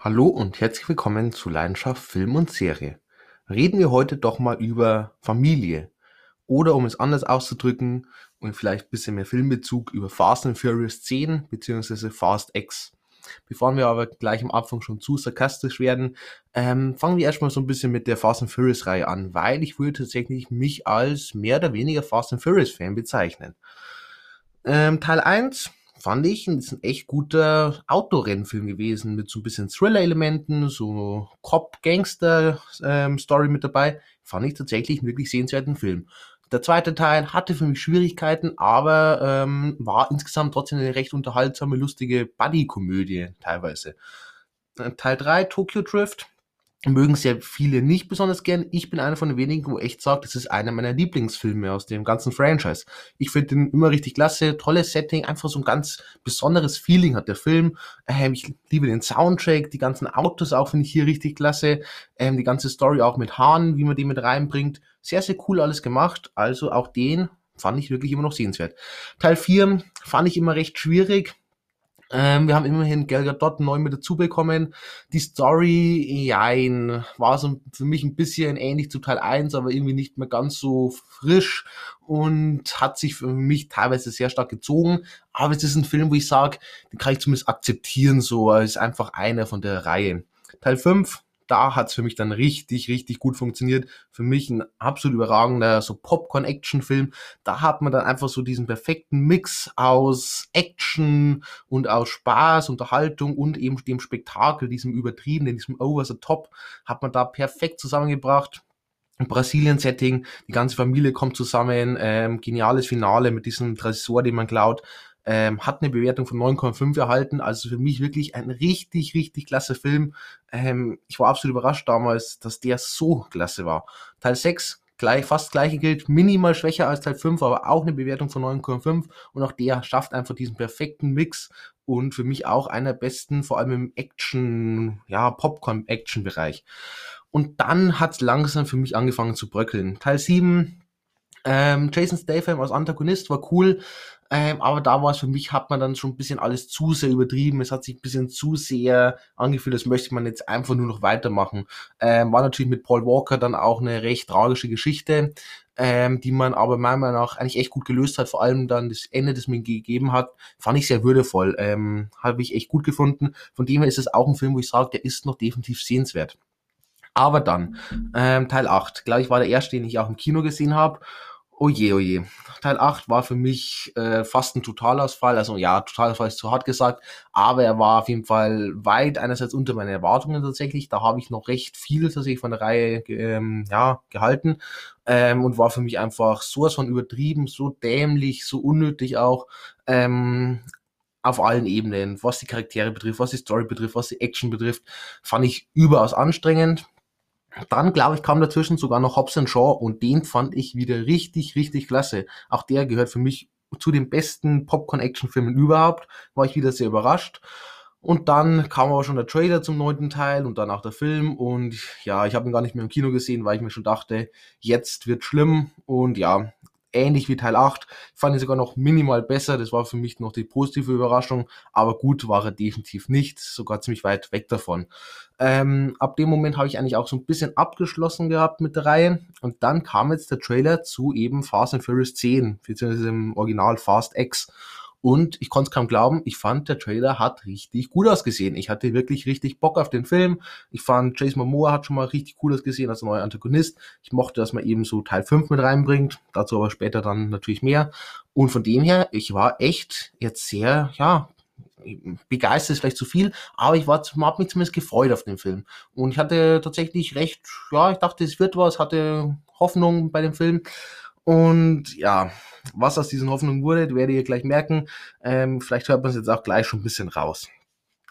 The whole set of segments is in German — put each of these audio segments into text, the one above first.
Hallo und herzlich willkommen zu Leidenschaft Film und Serie. Reden wir heute doch mal über Familie. Oder um es anders auszudrücken und vielleicht ein bisschen mehr Filmbezug über Fast and Furious 10 bzw. Fast X. Bevor wir aber gleich am Anfang schon zu sarkastisch werden, ähm, fangen wir erstmal so ein bisschen mit der Fast and Furious Reihe an, weil ich würde tatsächlich mich als mehr oder weniger Fast and Furious Fan bezeichnen. Ähm, Teil 1 fand ich, ist ein echt guter Autorennfilm gewesen mit so ein bisschen Thriller-Elementen, so Cop-Gangster-Story ähm, mit dabei. Fand ich tatsächlich einen wirklich sehenswerten Film. Der zweite Teil hatte für mich Schwierigkeiten, aber ähm, war insgesamt trotzdem eine recht unterhaltsame, lustige Buddy-Komödie teilweise. Äh, Teil 3, Tokyo Drift, mögen sehr viele nicht besonders gern. Ich bin einer von den wenigen, wo echt sagt, das ist einer meiner Lieblingsfilme aus dem ganzen Franchise. Ich finde den immer richtig klasse, tolles Setting, einfach so ein ganz besonderes Feeling hat der Film. Ähm, ich liebe den Soundtrack, die ganzen Autos auch finde ich hier richtig klasse. Ähm, die ganze Story auch mit Hahn, wie man die mit reinbringt. Sehr, sehr cool alles gemacht. Also auch den fand ich wirklich immer noch sehenswert. Teil 4 fand ich immer recht schwierig ähm, wir haben immerhin Gal Gadot neu mit dazu bekommen. Die Story, ja, war so für mich ein bisschen ähnlich zu Teil 1, aber irgendwie nicht mehr ganz so frisch und hat sich für mich teilweise sehr stark gezogen. Aber es ist ein Film, wo ich sage, den kann ich zumindest akzeptieren, so als einfach einer von der Reihe. Teil 5 da hat's für mich dann richtig, richtig gut funktioniert. Für mich ein absolut überragender so Popcorn-Action-Film. Da hat man dann einfach so diesen perfekten Mix aus Action und aus Spaß, Unterhaltung und eben dem Spektakel, diesem übertriebenen, diesem Over the Top, hat man da perfekt zusammengebracht. Brasilien-Setting, die ganze Familie kommt zusammen, ähm, geniales Finale mit diesem Tresor, den man klaut ähm, hat eine Bewertung von 9,5 erhalten. Also für mich wirklich ein richtig, richtig klasse Film. Ähm, ich war absolut überrascht damals, dass der so klasse war. Teil 6, gleich, fast gleiche gilt, minimal schwächer als Teil 5, aber auch eine Bewertung von 9,5 und auch der schafft einfach diesen perfekten Mix und für mich auch einer besten, vor allem im Action, ja, Popcorn-Action-Bereich. Und dann hat es langsam für mich angefangen zu bröckeln. Teil 7, ähm, Jason Statham als Antagonist war cool, ähm, aber da war es für mich, hat man dann schon ein bisschen alles zu sehr übertrieben. Es hat sich ein bisschen zu sehr angefühlt, als möchte man jetzt einfach nur noch weitermachen. Ähm, war natürlich mit Paul Walker dann auch eine recht tragische Geschichte, ähm, die man aber meiner Meinung nach eigentlich echt gut gelöst hat. Vor allem dann das Ende, das mir gegeben hat, fand ich sehr würdevoll. Ähm, Habe ich echt gut gefunden. Von dem her ist es auch ein Film, wo ich sage, der ist noch definitiv sehenswert. Aber dann, ähm, Teil 8, glaube ich, war der erste, den ich auch im Kino gesehen habe. Oje, oje. Teil 8 war für mich äh, fast ein Totalausfall. Also ja, Totalausfall ist zu hart gesagt, aber er war auf jeden Fall weit einerseits unter meinen Erwartungen tatsächlich. Da habe ich noch recht viel tatsächlich von der Reihe ähm, ja, gehalten ähm, und war für mich einfach sowas von übertrieben, so dämlich, so unnötig auch. Ähm, auf allen Ebenen, was die Charaktere betrifft, was die Story betrifft, was die Action betrifft, fand ich überaus anstrengend. Dann, glaube ich, kam dazwischen sogar noch Hobbs Shaw und den fand ich wieder richtig, richtig klasse. Auch der gehört für mich zu den besten Popcorn-Action-Filmen überhaupt. War ich wieder sehr überrascht. Und dann kam aber schon der Trailer zum neunten Teil und dann auch der Film. Und ja, ich habe ihn gar nicht mehr im Kino gesehen, weil ich mir schon dachte, jetzt wird schlimm. Und ja, ähnlich wie Teil 8. Ich fand ihn sogar noch minimal besser. Das war für mich noch die positive Überraschung. Aber gut war er definitiv nicht. Sogar ziemlich weit weg davon. Ähm, ab dem Moment habe ich eigentlich auch so ein bisschen abgeschlossen gehabt mit der Reihe. Und dann kam jetzt der Trailer zu eben Fast and Furious 10, beziehungsweise im Original Fast X. Und ich konnte es kaum glauben, ich fand, der Trailer hat richtig gut ausgesehen. Ich hatte wirklich richtig Bock auf den Film. Ich fand, Jason Momoa hat schon mal richtig cool ausgesehen als neuer Antagonist. Ich mochte, dass man eben so Teil 5 mit reinbringt. Dazu aber später dann natürlich mehr. Und von dem her, ich war echt jetzt sehr, ja, begeistert ist vielleicht zu viel, aber ich war, hab mich zumindest gefreut auf den Film. Und ich hatte tatsächlich recht, ja, ich dachte, es wird was, hatte Hoffnung bei dem Film. Und ja, was aus diesen Hoffnungen wurde, werdet ihr gleich merken. Ähm, vielleicht hört man es jetzt auch gleich schon ein bisschen raus.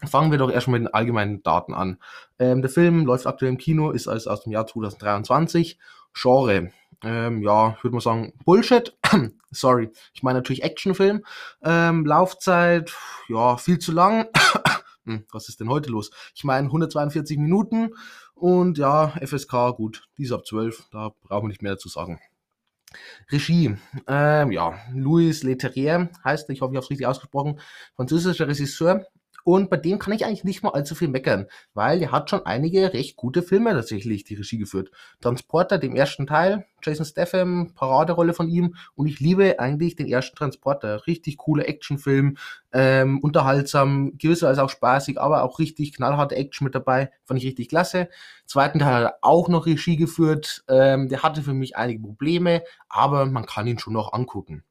Fangen wir doch erstmal mit den allgemeinen Daten an. Ähm, der Film läuft aktuell im Kino, ist also aus dem Jahr 2023. Genre, ähm, ja, ich würde mal sagen, Bullshit. Sorry, ich meine natürlich Actionfilm. Ähm, Laufzeit, ja, viel zu lang. hm, was ist denn heute los? Ich meine 142 Minuten und ja, FSK, gut, die ist ab 12, da brauchen wir nicht mehr dazu sagen. Regie, ähm, ja, Louis Leterrier heißt, ich hoffe, ich habe es richtig ausgesprochen, französischer Regisseur Und bei dem kann ich eigentlich nicht mal allzu viel meckern, weil der hat schon einige recht gute Filme tatsächlich die Regie geführt. Transporter, dem ersten Teil, Jason Statham, Paraderolle von ihm. Und ich liebe eigentlich den ersten Transporter. Richtig cooler Actionfilm, ähm, unterhaltsam, gewisserweise auch spaßig, aber auch richtig knallharte Action mit dabei. Fand ich richtig klasse. Zweiten Teil hat er auch noch Regie geführt. Ähm, der hatte für mich einige Probleme, aber man kann ihn schon noch angucken.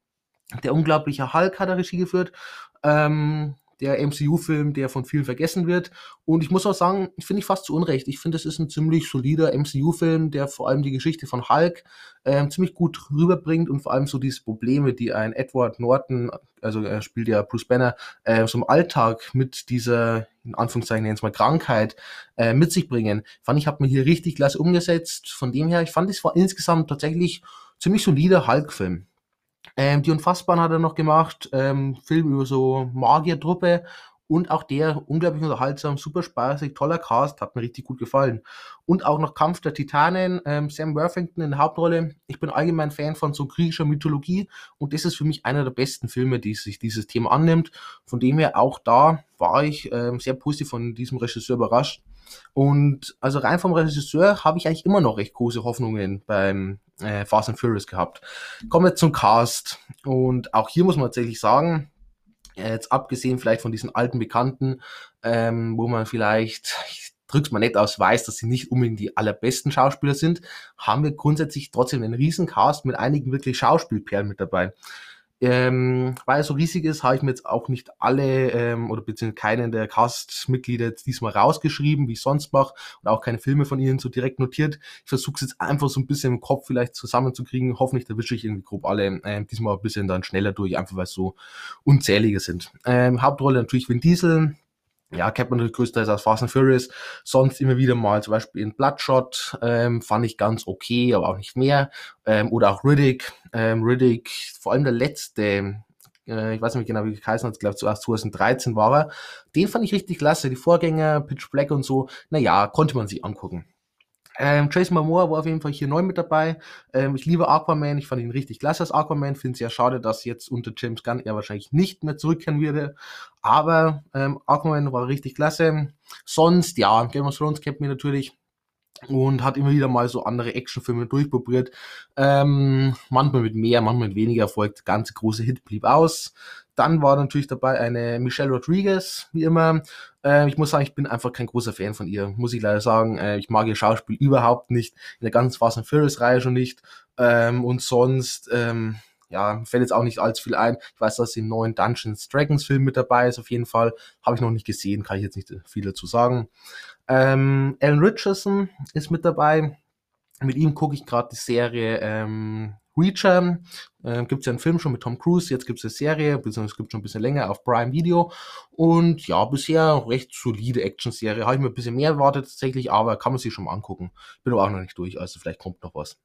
Der unglaubliche Hulk hat er Regie geführt. Ähm, der MCU-Film, der von vielen vergessen wird. Und ich muss auch sagen, finde ich fast zu Unrecht. Ich finde, es ist ein ziemlich solider MCU-Film, der vor allem die Geschichte von Hulk ähm, ziemlich gut rüberbringt und vor allem so diese Probleme, die ein Edward Norton, also er spielt ja Bruce Banner, äh, so im Alltag mit dieser, in Anführungszeichen jetzt mal Krankheit, äh, mit sich bringen. Fand ich, hat mir hier richtig klasse umgesetzt. Von dem her, ich fand, es war insgesamt tatsächlich ziemlich solider Hulk-Film. Ähm, die Unfassbaren hat er noch gemacht, ähm, Film über so Magiertruppe und auch der unglaublich unterhaltsam, super spaßig, toller Cast, hat mir richtig gut gefallen. Und auch noch Kampf der Titanen, ähm, Sam Worthington in der Hauptrolle. Ich bin allgemein Fan von so griechischer Mythologie und das ist für mich einer der besten Filme, die sich dieses Thema annimmt. Von dem her auch da war ich ähm, sehr positiv von diesem Regisseur überrascht. Und also rein vom Regisseur habe ich eigentlich immer noch recht große Hoffnungen beim äh, Fast and Furious gehabt. Kommen wir zum Cast. Und auch hier muss man tatsächlich sagen, jetzt abgesehen vielleicht von diesen alten Bekannten, ähm, wo man vielleicht, ich drück's mal nett aus, weiß, dass sie nicht unbedingt die allerbesten Schauspieler sind, haben wir grundsätzlich trotzdem einen riesen Cast mit einigen wirklich Schauspielperlen mit dabei. Ähm, weil er so riesig ist, habe ich mir jetzt auch nicht alle ähm, oder beziehungsweise keinen der Cast-Mitglieder jetzt diesmal rausgeschrieben, wie ich sonst mache, und auch keine Filme von ihnen so direkt notiert. Ich versuche es jetzt einfach so ein bisschen im Kopf vielleicht zusammenzukriegen. Hoffentlich erwische ich irgendwie grob alle ähm, diesmal ein bisschen dann schneller durch, einfach weil es so unzählige sind. Ähm, Hauptrolle natürlich Vin Diesel, ja, kennt man natürlich größtenteils aus Fast and Furious. Sonst immer wieder mal zum Beispiel in Bloodshot ähm, fand ich ganz okay, aber auch nicht mehr. Ähm, oder auch Riddick. Ähm, Riddick, vor allem der letzte, äh, ich weiß nicht genau, wie geheißen hat, ich glaube zuerst 2013 war er. Den fand ich richtig klasse. Die Vorgänger, Pitch Black und so, naja, konnte man sich angucken. Ähm, Jason Momoa war auf jeden Fall hier neu mit dabei. Ähm, ich liebe Aquaman, ich fand ihn richtig klasse als Aquaman. Finde es ja schade, dass jetzt unter James Gunn er wahrscheinlich nicht mehr zurückkehren würde. Aber ähm, Aquaman war richtig klasse. Sonst, ja, Game of Thrones kennt mir natürlich und hat immer wieder mal so andere Actionfilme durchprobiert. Ähm, manchmal mit mehr, manchmal mit weniger Erfolg. Der ganze große Hit blieb aus. Dann war natürlich dabei eine Michelle Rodriguez, wie immer. Äh, ich muss sagen, ich bin einfach kein großer Fan von ihr, muss ich leider sagen. Äh, ich mag ihr Schauspiel überhaupt nicht. In der ganzen Fast and Furious Reihe schon nicht. Ähm, und sonst, ähm, ja, fällt jetzt auch nicht allzu viel ein. Ich weiß, dass im neuen Dungeons Dragons Film mit dabei ist, auf jeden Fall. Habe ich noch nicht gesehen, kann ich jetzt nicht viel dazu sagen. Ähm, Alan Richardson ist mit dabei. Mit ihm gucke ich gerade die Serie ähm, Reacher. Äh, gibt es ja einen Film schon mit Tom Cruise, jetzt gibt es eine Serie, beziehungsweise es gibt schon ein bisschen länger auf Prime Video. Und ja, bisher recht solide Action-Serie. Habe ich mir ein bisschen mehr erwartet tatsächlich, aber kann man sich schon mal angucken. Bin aber auch noch nicht durch, also vielleicht kommt noch was.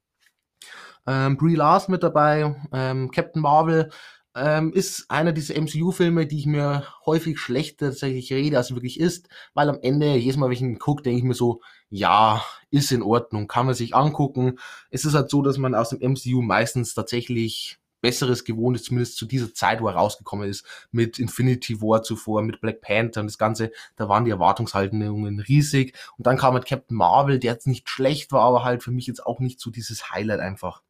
Ähm, Brie Larson mit dabei, ähm, Captain Marvel, ähm, ist einer dieser MCU-Filme, die ich mir häufig schlechter tatsächlich rede, als wirklich ist, weil am Ende, jedes Mal, wenn ich ihn gucke, denke ich mir so, ja, ist in Ordnung, kann man sich angucken. Es ist halt so, dass man aus dem MCU meistens tatsächlich Besseres gewohnt ist, zumindest zu dieser Zeit, wo er rausgekommen ist, mit Infinity War zuvor, mit Black Panther und das Ganze, da waren die Erwartungshaltungen riesig. Und dann kam halt Captain Marvel, der jetzt nicht schlecht war, aber halt für mich jetzt auch nicht so dieses Highlight einfach.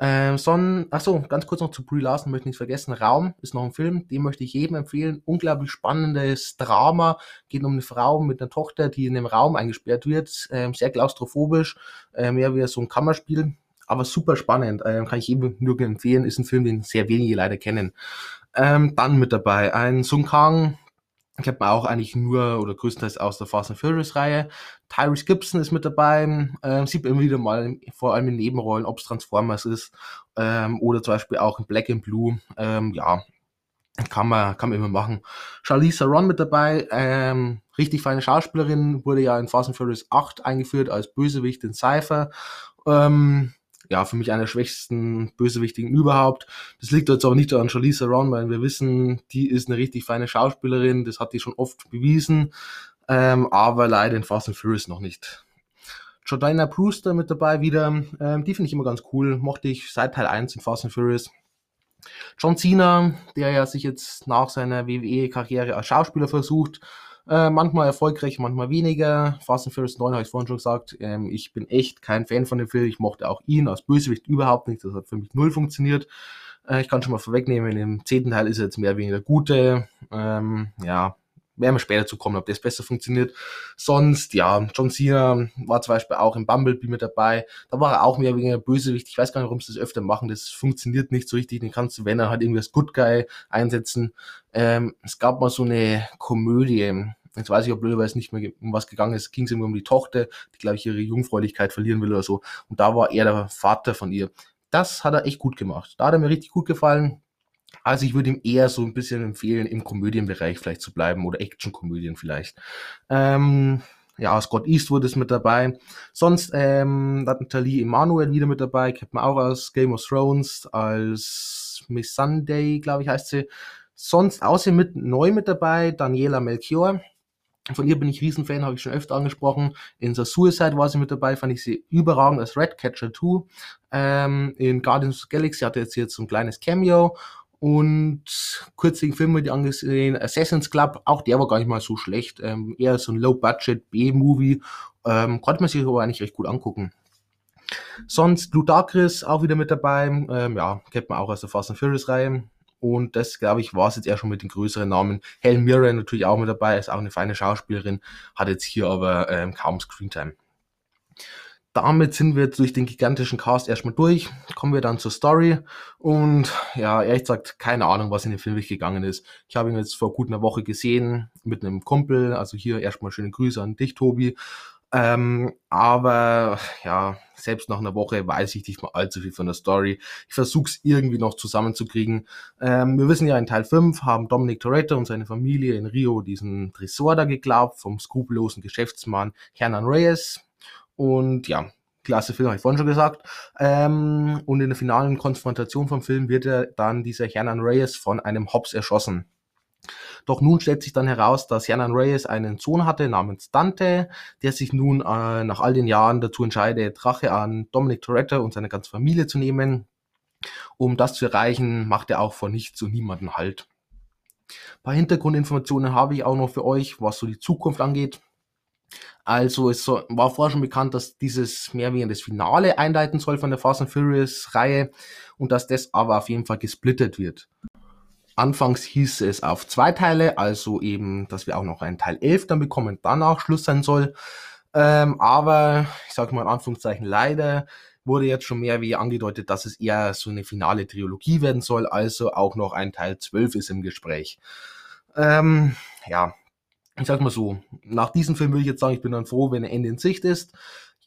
Ähm, Son, achso, ganz kurz noch zu Brie Larson, möchte nicht vergessen. Raum ist noch ein Film, den möchte ich jedem empfehlen. Unglaublich spannendes Drama. Geht um eine Frau mit einer Tochter, die in einem Raum eingesperrt wird. Ähm, sehr klaustrophobisch, äh, mehr wie so ein Kammerspiel. Aber super spannend, ähm, kann ich jedem nur empfehlen. Ist ein Film, den sehr wenige leider kennen. Ähm, dann mit dabei ein Sung Kang, kennt man auch eigentlich nur oder größtenteils aus der Fast and Furious Reihe. Tyrese Gibson ist mit dabei, ähm, sieht man immer wieder mal, vor allem in Nebenrollen, ob es Transformers ist ähm, oder zum Beispiel auch in Black and Blue. Ähm, ja, kann man, kann man immer machen. Charlize Theron mit dabei, ähm, richtig feine Schauspielerin, wurde ja in Fast and Furious 8 eingeführt als Bösewicht in Cypher. Ähm, ja, für mich einer der schwächsten Bösewichtigen überhaupt. Das liegt jetzt aber nicht an Charlize Theron, weil wir wissen, die ist eine richtig feine Schauspielerin, das hat die schon oft bewiesen, ähm, aber leider in Fast and Furious noch nicht. Jordana Brewster mit dabei wieder, ähm, die finde ich immer ganz cool, mochte ich seit Teil 1 in Fast and Furious. John Cena, der ja sich jetzt nach seiner WWE-Karriere als Schauspieler versucht, äh, manchmal erfolgreich, manchmal weniger. Fast and Furious 9 habe ich vorhin schon gesagt. Ähm, ich bin echt kein Fan von dem Film. Ich mochte auch ihn als Bösewicht überhaupt nicht. Das hat für mich null funktioniert. Äh, ich kann schon mal vorwegnehmen, im zehnten Teil ist er jetzt mehr oder weniger gute. Ähm, ja, werden wir später zu kommen, ob das besser funktioniert. Sonst, ja, John Cena war zum Beispiel auch im Bumblebee mit dabei. Da war er auch mehr wegen Bösewicht. Ich weiß gar nicht, warum sie das öfter machen. Das funktioniert nicht so richtig. Den kannst du, wenn er halt irgendwie als Good Guy einsetzen. Ähm, es gab mal so eine Komödie. Jetzt weiß ich, ob blöderweise nicht mehr um was gegangen ist. Ging es irgendwie um die Tochter, die, glaube ich, ihre Jungfräulichkeit verlieren will oder so. Und da war er der Vater von ihr. Das hat er echt gut gemacht. Da hat er mir richtig gut gefallen. Also ich würde ihm eher so ein bisschen empfehlen, im Komödienbereich vielleicht zu bleiben oder Action-Komödien vielleicht. Ähm, ja, Scott Eastwood ist mit dabei. Sonst ähm, Natalie Emanuel wieder mit dabei, kennt man auch aus Game of Thrones, als Miss Sunday, glaube ich, heißt sie. Sonst außerdem mit neu mit dabei Daniela Melchior. Von ihr bin ich Riesenfan, habe ich schon öfter angesprochen. In The Suicide war sie mit dabei, fand ich sie überragend als Redcatcher 2. Ähm, in Guardians of the Galaxy hatte jetzt, jetzt so ein kleines Cameo und kürzlichen Film mit angesehen, Assassin's Club, auch der war gar nicht mal so schlecht. Ähm, eher so ein Low-Budget B-Movie. Ähm, konnte man sich aber eigentlich recht gut angucken. Sonst Ludacris auch wieder mit dabei. Ähm, ja, kennt man auch aus der Fast and Furious Reihe. Und das, glaube ich, war es jetzt eher schon mit den größeren Namen. Helen Mirren natürlich auch mit dabei, ist auch eine feine Schauspielerin, hat jetzt hier aber ähm, kaum Screentime damit sind wir jetzt durch den gigantischen Cast erstmal durch. Kommen wir dann zur Story. Und ja, ehrlich gesagt, keine Ahnung, was in dem Film gegangen ist. Ich habe ihn jetzt vor gut einer Woche gesehen mit einem Kumpel. Also hier erstmal schöne Grüße an dich, Tobi. Ähm, aber ja, selbst nach einer Woche weiß ich nicht mal allzu viel von der Story. Ich versuche es irgendwie noch zusammenzukriegen. Ähm, wir wissen ja, in Teil 5 haben Dominic Toretto und seine Familie in Rio diesen Tresor da geglaubt vom skrupellosen Geschäftsmann Hernan Reyes. Und ja, klasse Film, habe ich vorhin schon gesagt. Ähm, und in der finalen Konfrontation vom Film wird er dann dieser Hernan Reyes von einem Hobbs erschossen. Doch nun stellt sich dann heraus, dass Hernan Reyes einen Sohn hatte namens Dante, der sich nun äh, nach all den Jahren dazu entscheidet, Rache an Dominic Toretto und seine ganze Familie zu nehmen. Um das zu erreichen, macht er auch vor nichts und niemanden Halt. Ein paar Hintergrundinformationen habe ich auch noch für euch, was so die Zukunft angeht. Also es war vorher schon bekannt, dass dieses mehr wie das Finale einleiten soll von der Fast and Furious Reihe und dass das aber auf jeden Fall gesplittet wird. Anfangs hieß es auf zwei Teile, also eben, dass wir auch noch einen Teil 11 dann bekommen, danach Schluss sein soll. Ähm, aber ich sage mal in Anführungszeichen leider wurde jetzt schon mehr wie angedeutet, dass es eher so eine finale Trilogie werden soll, also auch noch ein Teil 12 ist im Gespräch. Ähm, ja, ich sag mal so, nach diesem Film würde ich jetzt sagen, ich bin dann froh, wenn er Ende in Sicht ist.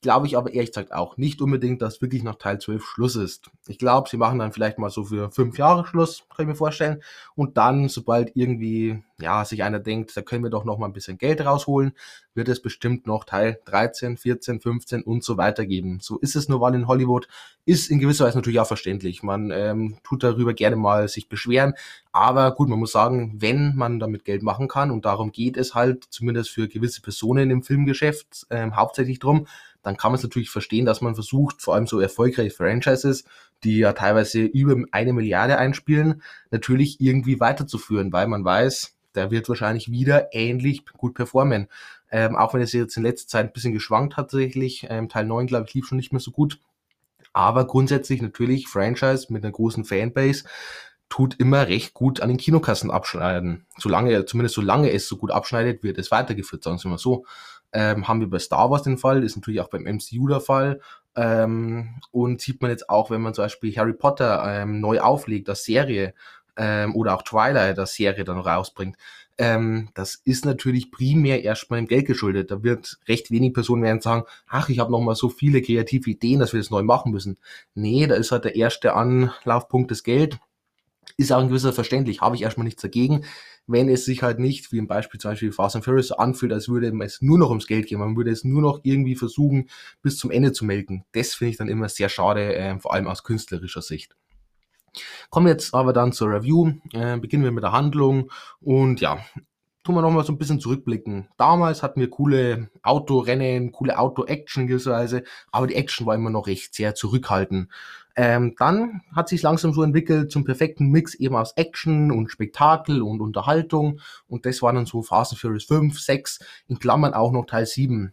Glaube ich aber ehrlich gesagt auch nicht unbedingt, dass wirklich nach Teil 12 Schluss ist. Ich glaube, sie machen dann vielleicht mal so für fünf Jahre Schluss, kann ich mir vorstellen. Und dann, sobald irgendwie, ja, sich einer denkt, da können wir doch noch mal ein bisschen Geld rausholen, wird es bestimmt noch Teil 13, 14, 15 und so weiter geben. So ist es nur weil in Hollywood. Ist in gewisser Weise natürlich auch verständlich. Man ähm, tut darüber gerne mal sich beschweren. Aber gut, man muss sagen, wenn man damit Geld machen kann, und darum geht es halt zumindest für gewisse Personen im Filmgeschäft ähm, hauptsächlich drum, dann kann man es natürlich verstehen, dass man versucht, vor allem so erfolgreiche Franchises, die ja teilweise über eine Milliarde einspielen, natürlich irgendwie weiterzuführen, weil man weiß, der wird wahrscheinlich wieder ähnlich gut performen. Ähm, auch wenn es jetzt in letzter Zeit ein bisschen geschwankt hat tatsächlich. Ähm, Teil 9, glaube ich, lief schon nicht mehr so gut. Aber grundsätzlich natürlich Franchise mit einer großen Fanbase tut immer recht gut an den Kinokassen abschneiden. Solange, zumindest solange es so gut abschneidet, wird es weitergeführt, sagen wir mal so ähm, haben wir bei Star Wars den Fall, ist natürlich auch beim MCU der Fall. Ähm, und sieht man jetzt auch, wenn man zum Beispiel Harry Potter ähm, neu auflegt, das Serie, ähm, oder auch Twilight, das Serie dann rausbringt. Ähm, das ist natürlich primär erstmal im Geld geschuldet. Da wird recht wenig Personen werden sagen, ach, ich habe noch mal so viele kreative Ideen, dass wir das neu machen müssen. Nee, da ist halt der erste Anlaufpunkt das Geld. Ist auch ein gewisser verständlich, habe ich erstmal nichts dagegen wenn es sich halt nicht, wie im Beispiel zum Beispiel Fast and Furious, anfühlt, als würde es nur noch ums Geld gehen. Man würde es nur noch irgendwie versuchen, bis zum Ende zu melken. Das finde ich dann immer sehr schade, äh, vor allem aus künstlerischer Sicht. Kommen wir jetzt aber dann zur Review. Äh, beginnen wir mit der Handlung. Und ja, tun wir nochmal so ein bisschen zurückblicken. Damals hatten wir coole Autorennen, coole Auto-Action gewisserweise, aber die Action war immer noch recht sehr zurückhaltend. Ähm, dann hat sich langsam so entwickelt zum perfekten Mix eben aus Action und Spektakel und Unterhaltung. Und das waren dann so Fast and Furious 5, 6, in Klammern auch noch Teil 7.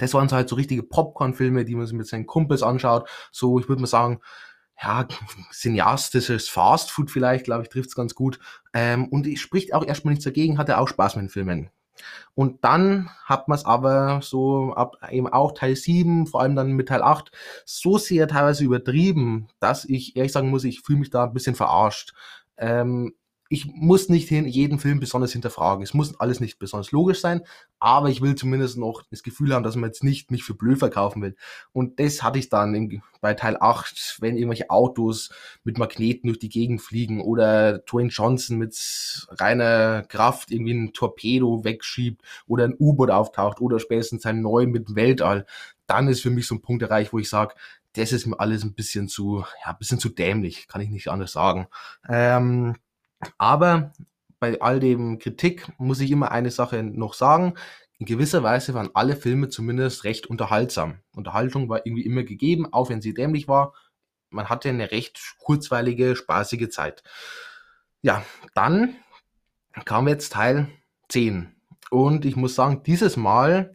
Das waren so halt so richtige Popcorn-Filme, die man sich mit seinen Kumpels anschaut. So, ich würde mal sagen, ja, cineastisches Fastfood vielleicht, glaube ich, trifft's ganz gut. Ähm, und es spricht auch erstmal nichts dagegen, hatte auch Spaß mit den Filmen. Und dann hat man es aber so ab eben auch Teil 7, vor allem dann mit Teil 8, so sehr teilweise übertrieben, dass ich ehrlich sagen muss, ich fühle mich da ein bisschen verarscht. Ähm, ich muss nicht jeden Film besonders hinterfragen. Es muss alles nicht besonders logisch sein, aber ich will zumindest noch das Gefühl haben, dass man jetzt nicht mich für blöd verkaufen will. Und das hatte ich dann im, bei Teil 8, wenn irgendwelche Autos mit Magneten durch die Gegend fliegen oder Dwayne Johnson mit reiner Kraft irgendwie ein Torpedo wegschiebt oder ein U-Boot auftaucht oder spätestens sein Neu mit dem Weltall, dann ist für mich so ein Punkt erreicht, wo ich sage, das ist mir alles ein bisschen zu, ja, ein bisschen zu dämlich, kann ich nicht anders sagen. Ähm, aber bei all dem Kritik muss ich immer eine Sache noch sagen. In gewisser Weise waren alle Filme zumindest recht unterhaltsam. Unterhaltung war irgendwie immer gegeben, auch wenn sie dämlich war. Man hatte eine recht kurzweilige, spaßige Zeit. Ja, dann kam jetzt Teil 10. Und ich muss sagen, dieses Mal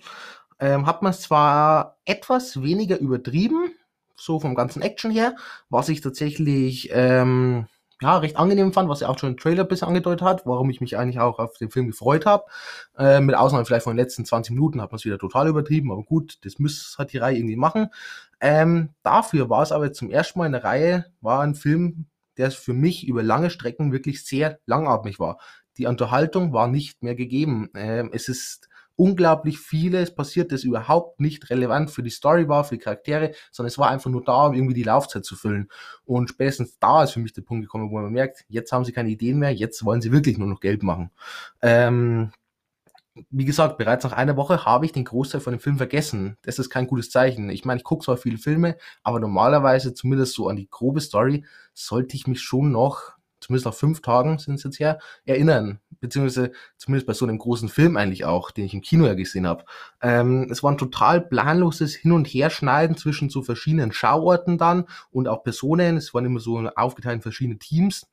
ähm, hat man es zwar etwas weniger übertrieben, so vom ganzen Action her, was ich tatsächlich ähm, ja, recht angenehm fand, was ja auch schon im Trailer bisschen angedeutet hat, warum ich mich eigentlich auch auf den Film gefreut habe. Äh, mit Ausnahme vielleicht von den letzten 20 Minuten hat man es wieder total übertrieben, aber gut, das muss halt die Reihe irgendwie machen. Ähm, dafür war es aber zum ersten Mal in der Reihe, war ein Film, der für mich über lange Strecken wirklich sehr langatmig war. Die Unterhaltung war nicht mehr gegeben. Ähm, es ist unglaublich vieles passiert, das überhaupt nicht relevant für die Story war, für die Charaktere, sondern es war einfach nur da, um irgendwie die Laufzeit zu füllen. Und spätestens da ist für mich der Punkt gekommen, wo man merkt, jetzt haben sie keine Ideen mehr, jetzt wollen sie wirklich nur noch Geld machen. Ähm, wie gesagt, bereits nach einer Woche habe ich den Großteil von dem Film vergessen. Das ist kein gutes Zeichen. Ich meine, ich gucke zwar viele Filme, aber normalerweise, zumindest so an die grobe Story, sollte ich mich schon noch zumindest nach fünf Tagen sind es jetzt her, erinnern. Beziehungsweise zumindest bei so einem großen Film eigentlich auch, den ich im Kino ja gesehen habe. Ähm, es war ein total planloses Hin- und Herschneiden zwischen so verschiedenen Schauorten dann und auch Personen. Es waren immer so aufgeteilt in verschiedene Teams.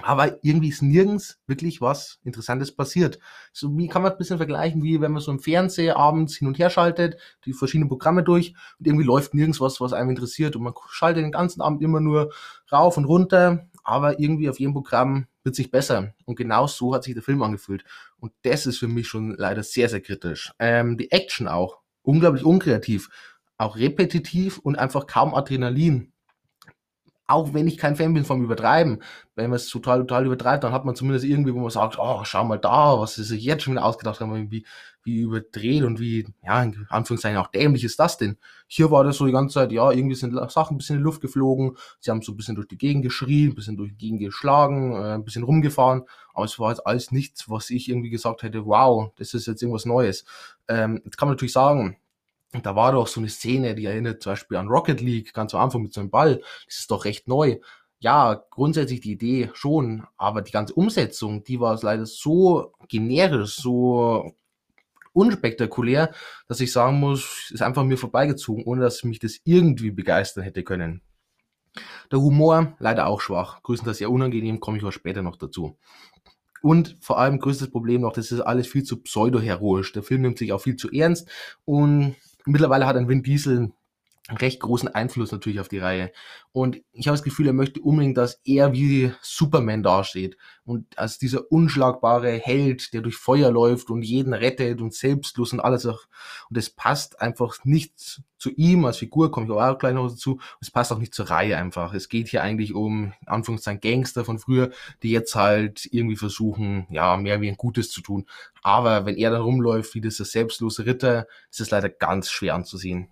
Aber irgendwie ist nirgends wirklich was Interessantes passiert. So wie kann man ein bisschen vergleichen, wie wenn man so im Fernseher abends hin und her schaltet, die verschiedenen Programme durch und irgendwie läuft nirgends was, was einem interessiert und man schaltet den ganzen Abend immer nur rauf und runter aber irgendwie auf jedem Programm wird sich besser. Und genau so hat sich der Film angefühlt. Und das ist für mich schon leider sehr, sehr kritisch. Ähm, die Action auch. Unglaublich unkreativ. Auch repetitiv und einfach kaum Adrenalin auch wenn ich kein Fan bin vom Übertreiben, wenn man es total, total übertreibt, dann hat man zumindest irgendwie, wo man sagt, oh, schau mal da, was sie sich jetzt schon wieder ausgedacht haben, wie, wie überdreht und wie, ja, in Anführungszeichen auch dämlich ist das denn? Hier war das so die ganze Zeit, ja, irgendwie sind Sachen ein bisschen in die Luft geflogen, sie haben so ein bisschen durch die Gegend geschrien, ein bisschen durch die Gegend geschlagen, äh, ein bisschen rumgefahren, aber es war jetzt alles nichts, was ich irgendwie gesagt hätte, wow, das ist jetzt irgendwas Neues. Ähm, jetzt kann man natürlich sagen, da war doch so eine Szene, die erinnert zum Beispiel an Rocket League, ganz am Anfang mit so einem Ball. Das ist doch recht neu. Ja, grundsätzlich die Idee schon, aber die ganze Umsetzung, die war leider so generisch, so unspektakulär, dass ich sagen muss, ist einfach mir vorbeigezogen, ohne dass mich das irgendwie begeistern hätte können. Der Humor leider auch schwach, größtenteils sehr unangenehm, komme ich auch später noch dazu. Und vor allem größtes Problem noch, das ist alles viel zu pseudo-heroisch. Der Film nimmt sich auch viel zu ernst und mittlerweile hat ein Vin Diesel recht großen Einfluss natürlich auf die Reihe. Und ich habe das Gefühl, er möchte unbedingt, dass er wie Superman dasteht. Und als dieser unschlagbare Held, der durch Feuer läuft und jeden rettet und selbstlos und alles auch. Und es passt einfach nicht zu ihm als Figur, komme ich auch gleich noch dazu. Es passt auch nicht zur Reihe einfach. Es geht hier eigentlich um, in Anführungszeichen, Gangster von früher, die jetzt halt irgendwie versuchen, ja, mehr wie ein Gutes zu tun. Aber wenn er dann rumläuft wie dieser selbstlose Ritter, ist es leider ganz schwer anzusehen.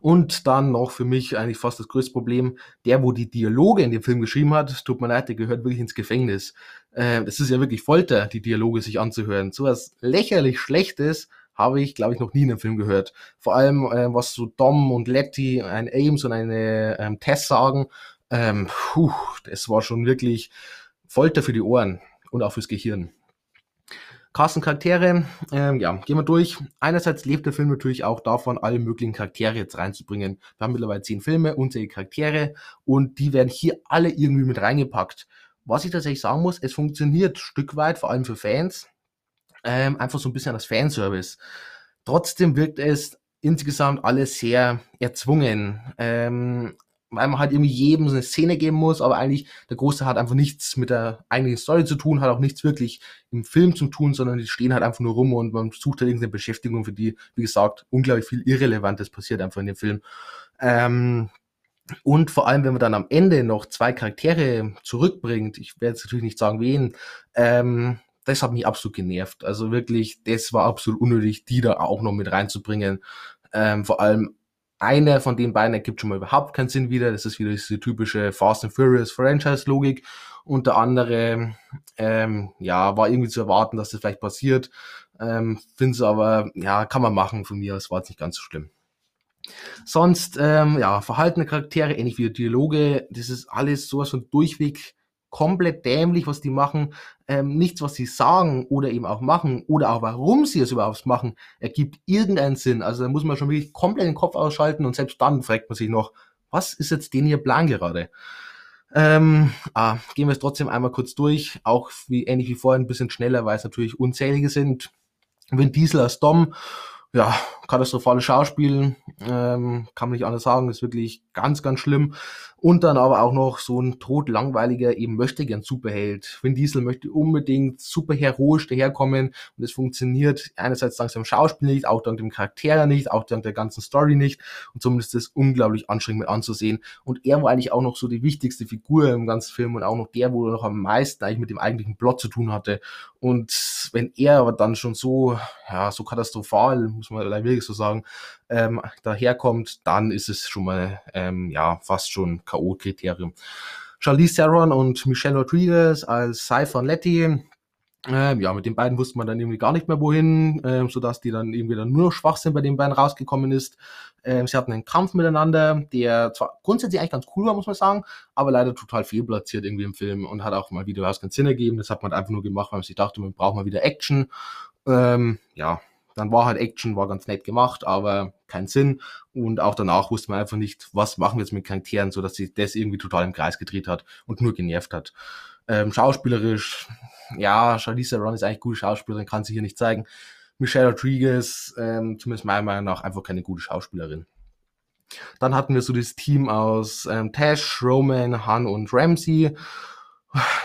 Und dann noch für mich eigentlich fast das größte Problem, der, wo die Dialoge in dem Film geschrieben hat, tut mir leid, der gehört wirklich ins Gefängnis. Äh, ist ja wirklich Folter, die Dialoge sich anzuhören. So was lächerlich Schlechtes habe ich, glaube ich, noch nie in einem Film gehört. Vor allem, äh, was so Dom und Letty, ein Ames und eine ähm, Tess sagen, ähm, puh, das war schon wirklich Folter für die Ohren und auch fürs Gehirn. Carsten Charaktere, ähm, ja, gehen wir durch. Einerseits lebt der Film natürlich auch davon, alle möglichen Charaktere jetzt reinzubringen. Wir haben mittlerweile zehn Filme, unzählige Charaktere und die werden hier alle irgendwie mit reingepackt. Was ich tatsächlich sagen muss, es funktioniert Stück weit, vor allem für Fans, ähm, einfach so ein bisschen als Fanservice. Trotzdem wirkt es insgesamt alles sehr erzwungen. Ähm, weil man halt irgendwie jedem so eine Szene geben muss, aber eigentlich der Großteil hat einfach nichts mit der eigentlichen Story zu tun, hat auch nichts wirklich im Film zu tun, sondern die stehen halt einfach nur rum und man sucht halt irgendeine Beschäftigung, für die, wie gesagt, unglaublich viel Irrelevantes passiert einfach in dem Film. Ähm, und vor allem, wenn man dann am Ende noch zwei Charaktere zurückbringt, ich werde jetzt natürlich nicht sagen, wen, ähm, das hat mich absolut genervt. Also wirklich, das war absolut unnötig, die da auch noch mit reinzubringen. Ähm, vor allem einer von den beiden ergibt schon mal überhaupt keinen Sinn wieder. Das ist wieder diese typische Fast and Furious Franchise-Logik. Und der andere, ähm, ja, war irgendwie zu erwarten, dass das vielleicht passiert. Ähm, Finde es aber, ja, kann man machen von mir. Es war jetzt nicht ganz so schlimm. Sonst, ähm, ja, verhaltene Charaktere, ähnlich wie Dialoge, das ist alles sowas von durchweg komplett dämlich, was die machen. Ähm, nichts, was sie sagen oder eben auch machen oder auch warum sie es überhaupt machen, ergibt irgendeinen Sinn. Also da muss man schon wirklich komplett den Kopf ausschalten und selbst dann fragt man sich noch, was ist jetzt den hier Plan gerade? Ähm, ah, gehen wir es trotzdem einmal kurz durch, auch wie ähnlich wie vorhin ein bisschen schneller, weil es natürlich unzählige sind. Vin Diesel als Dom, ja, katastrophales Schauspiel, ähm, kann man nicht anders sagen, ist wirklich ganz, ganz schlimm. Und dann aber auch noch so ein totlangweiliger, eben möchte gern Superheld. Vin Diesel möchte unbedingt super heroisch daherkommen und es funktioniert einerseits dank seinem Schauspiel nicht, auch dank dem Charakter nicht, auch dank der ganzen Story nicht und somit ist das unglaublich anstrengend mit anzusehen. Und er war eigentlich auch noch so die wichtigste Figur im ganzen Film und auch noch der, wo er noch am meisten eigentlich mit dem eigentlichen Plot zu tun hatte. Und wenn er aber dann schon so, ja, so katastrophal, muss man wirklich so sagen, ähm, daherkommt, dann ist es schon mal ähm, ja fast schon K.O.-Kriterium. Charlize Theron und Michelle Rodriguez als Cypher und Letty. Ähm, ja, mit den beiden wusste man dann irgendwie gar nicht mehr wohin, ähm, sodass die dann irgendwie dann nur noch Schwachsinn bei den beiden rausgekommen ist. Ähm, sie hatten einen Kampf miteinander, der zwar grundsätzlich eigentlich ganz cool war, muss man sagen, aber leider total fehlplatziert irgendwie im Film und hat auch mal wieder was keinen Sinn ergeben. Das hat man einfach nur gemacht, weil man sich dachte, man braucht mal wieder Action. Ähm, ja, dann war halt Action, war ganz nett gemacht, aber kein Sinn. Und auch danach wusste man einfach nicht, was machen wir jetzt mit Charakteren, so sich das irgendwie total im Kreis gedreht hat und nur genervt hat. Ähm, schauspielerisch, ja, Charlize Theron ist eigentlich gute Schauspielerin, kann sie hier nicht zeigen. Michelle Rodriguez, ähm, zumindest meiner Meinung nach, einfach keine gute Schauspielerin. Dann hatten wir so das Team aus ähm, Tash, Roman, Han und Ramsey.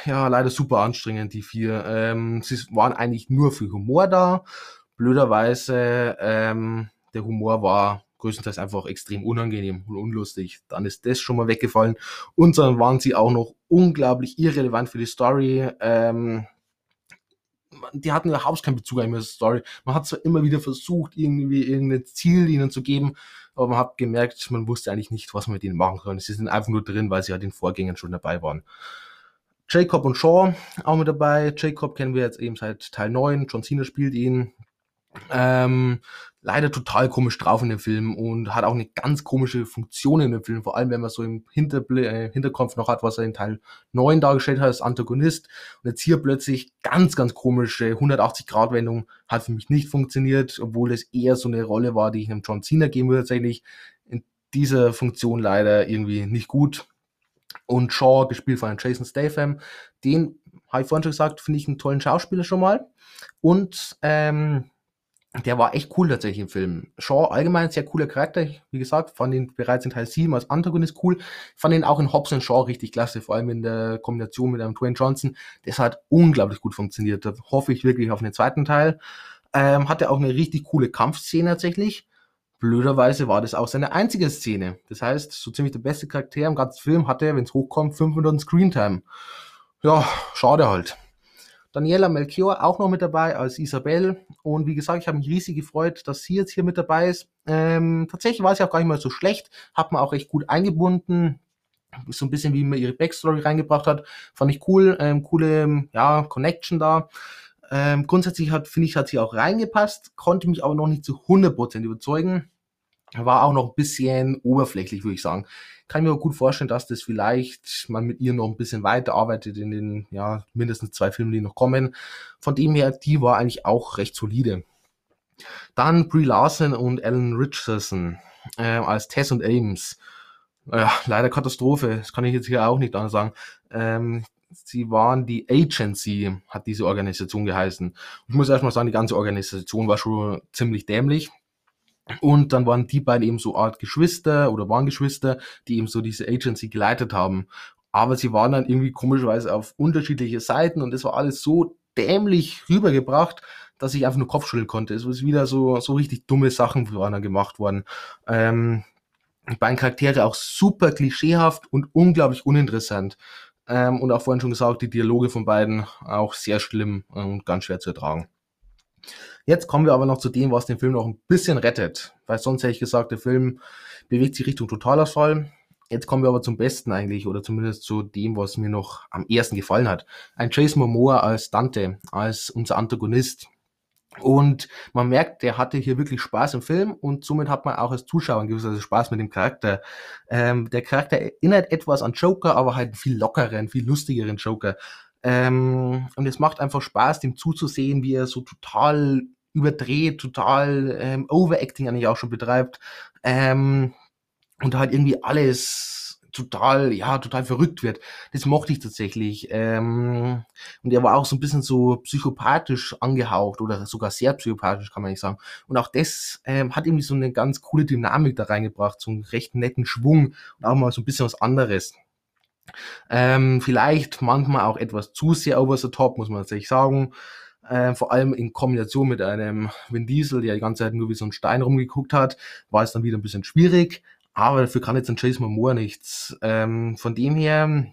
Ja, leider super anstrengend, die vier. Ähm, sie waren eigentlich nur für Humor da blöderweise ähm, der Humor war größtenteils einfach extrem unangenehm und unlustig. Dann ist das schon mal weggefallen. Und dann waren sie auch noch unglaublich irrelevant für die Story. Ähm, die hatten überhaupt keinen Bezug an die Story. Man hat zwar immer wieder versucht, irgendwie irgendein Ziel ihnen zu geben, aber man hat gemerkt, man wusste eigentlich nicht, was man mit ihnen machen kann. Sie sind einfach nur drin, weil sie ja halt den Vorgängern schon dabei waren. Jacob und Shaw auch mit dabei. Jacob kennen wir jetzt eben seit Teil 9. John Cena spielt ihn. Ähm, leider total komisch drauf in dem Film und hat auch eine ganz komische Funktion in dem Film, vor allem wenn man so im Hinterbl äh, Hinterkopf noch hat, was er in Teil 9 dargestellt hat als Antagonist. Und jetzt hier plötzlich ganz, ganz komische 180-Grad-Wendung hat für mich nicht funktioniert, obwohl es eher so eine Rolle war, die ich einem John Cena geben würde tatsächlich. In dieser Funktion leider irgendwie nicht gut. Und Shaw, gespielt von Jason Statham, den, habe ich vorhin schon gesagt, finde ich einen tollen Schauspieler schon mal. Und ähm, der war echt cool tatsächlich im Film. Shaw allgemein sehr cooler Charakter, wie gesagt, fand ihn bereits in Teil 7 als Antagonist cool, fand ihn auch in Hobbs und Shaw richtig klasse, vor allem in der Kombination mit einem Dwayne Johnson. Das hat unglaublich gut funktioniert. Da hoffe ich wirklich auf den zweiten Teil. Ähm, hatte auch eine richtig coole Kampfszene tatsächlich. Blöderweise war das auch seine einzige Szene. Das heißt, so ziemlich der beste Charakter im ganzen Film hatte, wenn es hochkommt, 5 Minuten Screentime. Ja, schade halt. Daniela Melchior auch noch mit dabei als Isabel. Und wie gesagt, ich habe mich riesig gefreut, dass sie jetzt hier mit dabei ist. Ähm, tatsächlich war sie auch gar nicht mal so schlecht, hat man auch echt gut eingebunden. So ein bisschen wie man ihre Backstory reingebracht hat. Fand ich cool, ähm, coole ja, Connection da. Ähm, grundsätzlich hat, finde ich, hat sie auch reingepasst, konnte mich aber noch nicht zu 100% überzeugen. War auch noch ein bisschen oberflächlich, würde ich sagen. Kann mir gut vorstellen, dass das vielleicht man mit ihr noch ein bisschen weiterarbeitet in den, ja, mindestens zwei Filmen, die noch kommen. Von dem her, die war eigentlich auch recht solide. Dann Brie Larson und Alan Richardson äh, als Tess und Ames. Äh, leider Katastrophe, das kann ich jetzt hier auch nicht anders sagen. Ähm, sie waren die Agency, hat diese Organisation geheißen. Ich muss erstmal sagen, die ganze Organisation war schon ziemlich dämlich. Und dann waren die beiden eben so Art Geschwister oder waren Geschwister, die eben so diese Agency geleitet haben. Aber sie waren dann irgendwie komischerweise auf unterschiedliche Seiten und das war alles so dämlich rübergebracht, dass ich einfach nur Kopfschütteln konnte. Es ist wieder so, so richtig dumme Sachen waren dann gemacht worden. Ähm, die beiden Charaktere auch super klischeehaft und unglaublich uninteressant. Ähm, und auch vorhin schon gesagt, die Dialoge von beiden auch sehr schlimm und ganz schwer zu ertragen. Jetzt kommen wir aber noch zu dem, was den Film noch ein bisschen rettet. Weil sonst hätte ich gesagt, der Film bewegt sich Richtung Totalausfall. Jetzt kommen wir aber zum Besten eigentlich, oder zumindest zu dem, was mir noch am ersten gefallen hat. Ein Chase Momoa als Dante, als unser Antagonist. Und man merkt, der hatte hier wirklich Spaß im Film und somit hat man auch als Zuschauer in gewisser Spaß mit dem Charakter. Ähm, der Charakter erinnert etwas an Joker, aber halt einen viel lockeren, viel lustigeren Joker. Ähm, und es macht einfach Spaß, dem zuzusehen, wie er so total überdreht, total ähm, Overacting eigentlich auch schon betreibt. Ähm, und halt irgendwie alles total, ja, total verrückt wird. Das mochte ich tatsächlich. Ähm, und er war auch so ein bisschen so psychopathisch angehaucht oder sogar sehr psychopathisch, kann man nicht sagen. Und auch das ähm, hat irgendwie so eine ganz coole Dynamik da reingebracht, so einen recht netten Schwung und auch mal so ein bisschen was anderes. Ähm, vielleicht manchmal auch etwas zu sehr over the top, muss man tatsächlich sagen. Äh, vor allem in Kombination mit einem Vin Diesel, der die ganze Zeit nur wie so ein Stein rumgeguckt hat, war es dann wieder ein bisschen schwierig. Aber dafür kann jetzt ein Chase Momoa nichts. Ähm, von dem her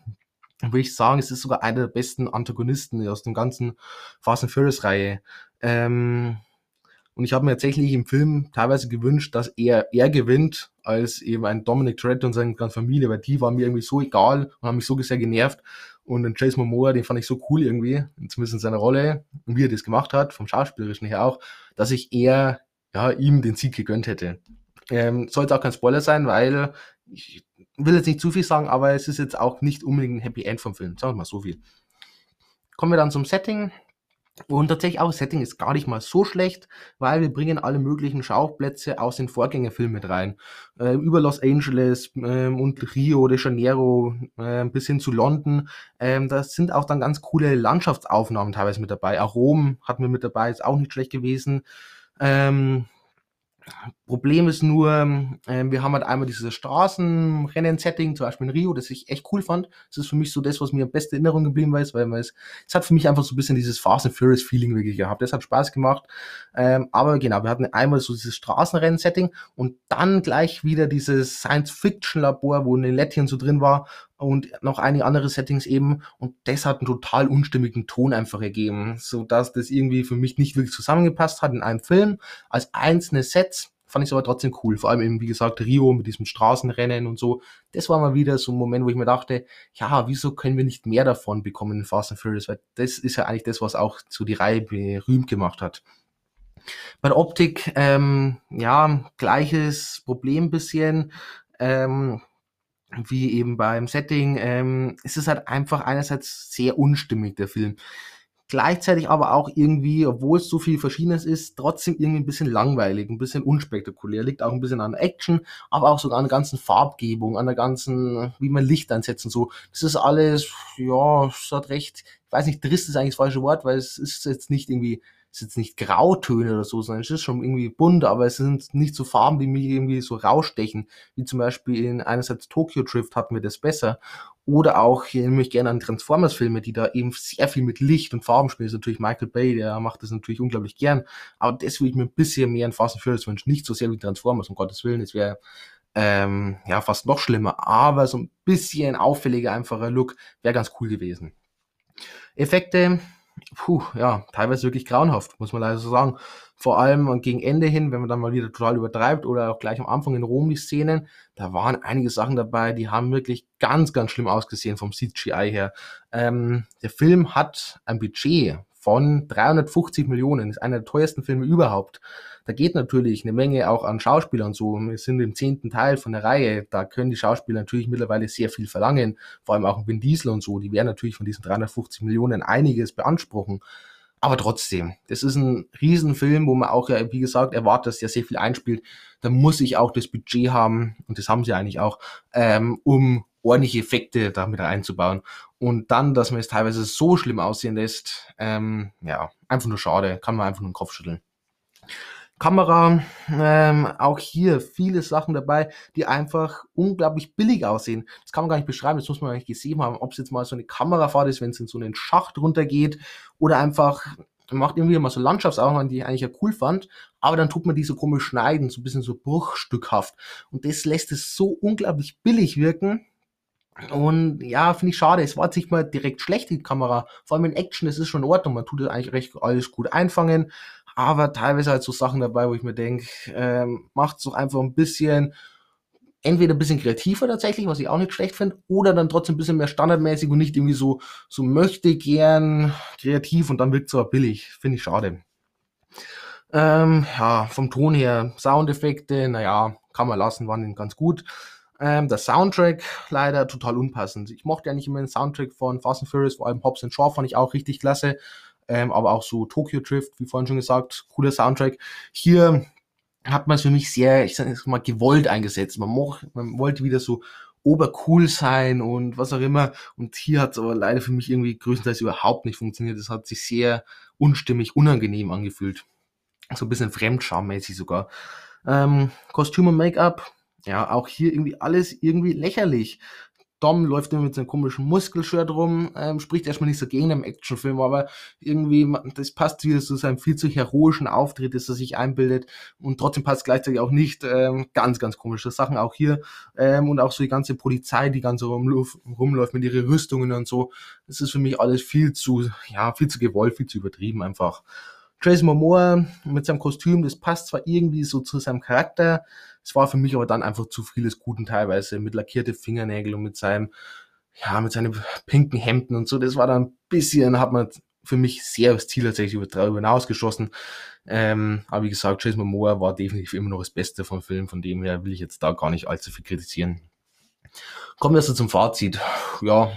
würde ich sagen, es ist sogar einer der besten Antagonisten aus dem ganzen Fast and Furious Reihe. Ähm, und ich habe mir tatsächlich im Film teilweise gewünscht, dass er er gewinnt, als eben ein Dominic Toretto und seine ganze Familie, weil die waren mir irgendwie so egal und haben mich so sehr genervt. Und den Chase Momoa, den fand ich so cool irgendwie, zumindest in seiner Rolle und wie er das gemacht hat, vom Schauspielerischen her auch, dass ich eher ja, ihm den Sieg gegönnt hätte. Ähm, soll jetzt auch kein Spoiler sein, weil ich will jetzt nicht zu viel sagen, aber es ist jetzt auch nicht unbedingt ein Happy End vom Film. Sagen wir mal so viel. Kommen wir dann zum Setting. Und tatsächlich auch das Setting ist gar nicht mal so schlecht, weil wir bringen alle möglichen Schauplätze aus den Vorgängerfilmen mit rein. Äh, über Los Angeles ähm, und Rio de Janeiro äh, bis hin zu London. Ähm, da sind auch dann ganz coole Landschaftsaufnahmen teilweise mit dabei. Auch Rom hatten wir mit dabei, ist auch nicht schlecht gewesen. Ähm, Problem ist nur, äh, wir haben halt einmal dieses Straßenrennen-Setting, zum Beispiel in Rio, das ich echt cool fand. Das ist für mich so das, was mir am besten in Erinnerung geblieben ist, weil es, es hat für mich einfach so ein bisschen dieses Fast and Furious Feeling wirklich gehabt. Das hat Spaß gemacht. Ähm, aber genau, wir hatten einmal so dieses Straßenrennen-Setting und dann gleich wieder dieses Science-Fiction-Labor, wo eine Lettchen so drin war und noch einige andere Settings eben. Und das hat einen total unstimmigen Ton einfach ergeben, so dass das irgendwie für mich nicht wirklich zusammengepasst hat in einem Film. Als einzelne Sets fand ich es aber trotzdem cool. Vor allem eben, wie gesagt, Rio mit diesem Straßenrennen und so. Das war mal wieder so ein Moment, wo ich mir dachte, ja, wieso können wir nicht mehr davon bekommen in Fast and Furious? Weil das ist ja eigentlich das, was auch so die Reihe berühmt gemacht hat. Bei der Optik, ähm, ja, gleiches Problem bisschen. Ähm, wie eben beim Setting, ähm, ist es halt einfach einerseits sehr unstimmig, der Film. Gleichzeitig aber auch irgendwie, obwohl es so viel Verschiedenes ist, trotzdem irgendwie ein bisschen langweilig, ein bisschen unspektakulär. Liegt auch ein bisschen an Action, aber auch sogar an der ganzen Farbgebung, an der ganzen, wie man Licht einsetzt und so. Das ist alles, ja, es hat recht, ich weiß nicht, trist ist eigentlich das falsche Wort, weil es ist jetzt nicht irgendwie ist jetzt nicht Grautöne oder so, sondern es ist schon irgendwie bunt, aber es sind nicht so Farben, die mich irgendwie so rausstechen, wie zum Beispiel in einerseits Tokyo Drift hatten wir das besser. Oder auch, ich erinnere mich gerne an Transformers-Filme, die da eben sehr viel mit Licht und Farben spielen. Das ist natürlich Michael Bay, der macht das natürlich unglaublich gern. Aber das würde ich mir ein bisschen mehr in Fast and Furious wünschen. Nicht so sehr wie Transformers, um Gottes Willen. Es wäre ähm, ja fast noch schlimmer. Aber so ein bisschen auffälliger, einfacher Look wäre ganz cool gewesen. Effekte, puh, ja, teilweise wirklich grauenhaft, muss man leider so sagen. Vor allem gegen Ende hin, wenn man dann mal wieder total übertreibt oder auch gleich am Anfang in Rom die Szenen, da waren einige Sachen dabei, die haben wirklich ganz, ganz schlimm ausgesehen vom CGI her. Ähm, der Film hat ein Budget von 350 Millionen. Ist einer der teuersten Filme überhaupt. Da geht natürlich eine Menge auch an Schauspielern so. Wir sind im zehnten Teil von der Reihe. Da können die Schauspieler natürlich mittlerweile sehr viel verlangen. Vor allem auch Vin Diesel und so. Die werden natürlich von diesen 350 Millionen einiges beanspruchen. Aber trotzdem, das ist ein Riesenfilm, wo man auch ja, wie gesagt, erwartet, dass der sehr viel einspielt. Da muss ich auch das Budget haben, und das haben sie eigentlich auch, ähm, um ordentliche Effekte damit einzubauen. Und dann, dass man es teilweise so schlimm aussehen lässt, ähm, ja, einfach nur schade, kann man einfach nur den Kopf schütteln. Kamera, ähm, auch hier viele Sachen dabei, die einfach unglaublich billig aussehen. Das kann man gar nicht beschreiben, das muss man eigentlich gesehen haben, ob es jetzt mal so eine Kamerafahrt ist, wenn es in so einen Schacht runtergeht oder einfach macht irgendwie mal so Landschaftsaufnahmen, die ich eigentlich ja cool fand, aber dann tut man die so komisch schneiden, so ein bisschen so bruchstückhaft. Und das lässt es so unglaublich billig wirken. Und ja, finde ich schade. Es war jetzt nicht mal direkt schlecht, die Kamera. Vor allem in Action, das ist schon in Ordnung. Man tut das eigentlich recht alles gut einfangen aber teilweise halt so Sachen dabei, wo ich mir denke, ähm, macht es doch einfach ein bisschen, entweder ein bisschen kreativer tatsächlich, was ich auch nicht schlecht finde, oder dann trotzdem ein bisschen mehr standardmäßig und nicht irgendwie so, so möchte gern kreativ und dann wirkt es aber billig. Finde ich schade. Ähm, ja, vom Ton her, Soundeffekte, naja, kann man lassen, waren ganz gut. Ähm, der Soundtrack leider total unpassend. Ich mochte ja nicht immer den Soundtrack von Fast and Furious, vor allem Hobbs and Shaw fand ich auch richtig klasse ähm, aber auch so Tokyo Drift, wie vorhin schon gesagt, cooler Soundtrack. Hier hat man es für mich sehr, ich sag jetzt mal, gewollt eingesetzt. Man, moch, man wollte wieder so obercool sein und was auch immer. Und hier hat es aber leider für mich irgendwie größtenteils überhaupt nicht funktioniert. Das hat sich sehr unstimmig, unangenehm angefühlt. So ein bisschen fremdschammäßig sogar. Ähm, Kostüm und Make-up, ja, auch hier irgendwie alles irgendwie lächerlich. Dom läuft immer mit seinem komischen Muskelshirt rum, ähm, spricht erstmal nicht so gegen einen Actionfilm, aber irgendwie, das passt wieder zu seinem viel zu heroischen Auftritt, dass er sich einbildet und trotzdem passt gleichzeitig auch nicht. Ähm, ganz, ganz komische Sachen auch hier ähm, und auch so die ganze Polizei, die ganze rumläuft, mit ihren Rüstungen und so. Das ist für mich alles viel zu, ja, viel zu gewollt, viel zu übertrieben einfach. Tracy Momoa mit seinem Kostüm, das passt zwar irgendwie so zu seinem Charakter, es war für mich aber dann einfach zu vieles Guten teilweise, mit lackierte Fingernägel und mit seinem, ja, mit seinen pinken Hemden und so, das war dann ein bisschen, hat man für mich sehr das Ziel tatsächlich über darüber hinausgeschossen. Ähm, aber wie gesagt, Jason Momoa war definitiv immer noch das Beste vom Film, von dem her will ich jetzt da gar nicht allzu viel kritisieren. Kommen wir also zum Fazit. Ja,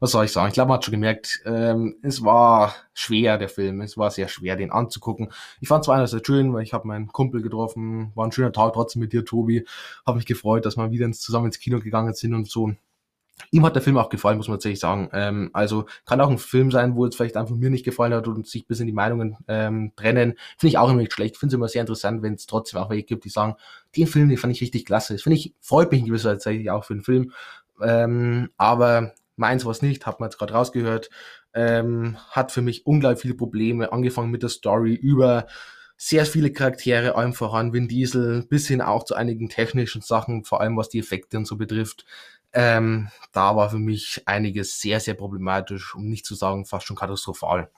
was soll ich sagen? Ich glaube, man hat schon gemerkt, ähm, es war schwer, der Film. Es war sehr schwer, den anzugucken. Ich fand es zwar einerseits schön, weil ich habe meinen Kumpel getroffen, war ein schöner Tag trotzdem mit dir, Tobi. Habe mich gefreut, dass wir wieder ins, zusammen ins Kino gegangen sind und so. Ihm hat der Film auch gefallen, muss man tatsächlich sagen. Ähm, also kann auch ein Film sein, wo jetzt vielleicht einfach mir nicht gefallen hat und sich ein bisschen die Meinungen ähm, trennen. Finde ich auch immer nicht schlecht. Finde es immer sehr interessant, wenn es trotzdem auch welche gibt, die sagen, den Film, den fand ich richtig klasse. Das finde ich, freut mich in gewisser tatsächlich auch für den Film. Ähm, aber Meins war es nicht, hat man jetzt gerade rausgehört. Ähm, hat für mich unglaublich viele Probleme, angefangen mit der Story über sehr viele Charaktere, allem voran Vin Diesel, bis hin auch zu einigen technischen Sachen, vor allem was die Effekte und so betrifft. Ähm, da war für mich einiges sehr, sehr problematisch, um nicht zu sagen fast schon katastrophal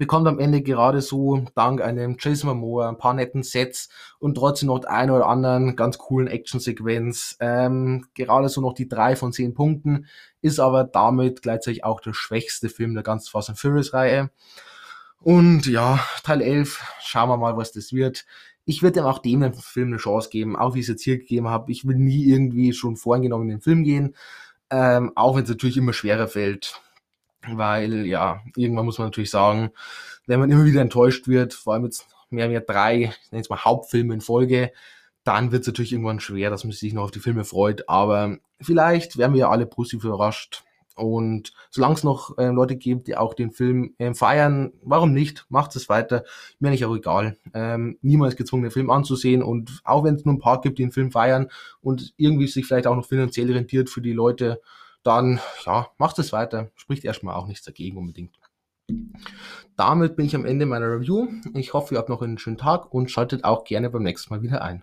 bekommt am Ende gerade so dank einem Jason Momoa ein paar netten Sets und trotzdem noch ein oder anderen ganz coolen Actionsequenz. Ähm, gerade so noch die drei von zehn Punkten, ist aber damit gleichzeitig auch der schwächste Film der ganzen Fast and Furious Reihe. Und ja, Teil 11, schauen wir mal, was das wird. Ich würde dem auch dem Film eine Chance geben, auch wie ich es jetzt hier gegeben habe. Ich will nie irgendwie schon vorgenommen in den Film gehen, ähm, auch wenn es natürlich immer schwerer fällt weil ja, irgendwann muss man natürlich sagen, wenn man immer wieder enttäuscht wird, vor allem jetzt mehr mehr drei, ich nenne es mal Hauptfilme in Folge, dann wird es natürlich irgendwann schwer, dass man sich noch auf die Filme freut. Aber vielleicht werden wir ja alle positiv überrascht. Und solange es noch äh, Leute gibt, die auch den Film äh, feiern, warum nicht? Macht es weiter. Mir eigentlich auch egal. Ähm, niemals gezwungen, den Film anzusehen. Und auch wenn es nur ein paar gibt, die den Film feiern und irgendwie sich vielleicht auch noch finanziell rentiert für die Leute, dann ja, macht es weiter. Spricht erstmal auch nichts dagegen unbedingt. Damit bin ich am Ende meiner Review. Ich hoffe, ihr habt noch einen schönen Tag und schaltet auch gerne beim nächsten Mal wieder ein.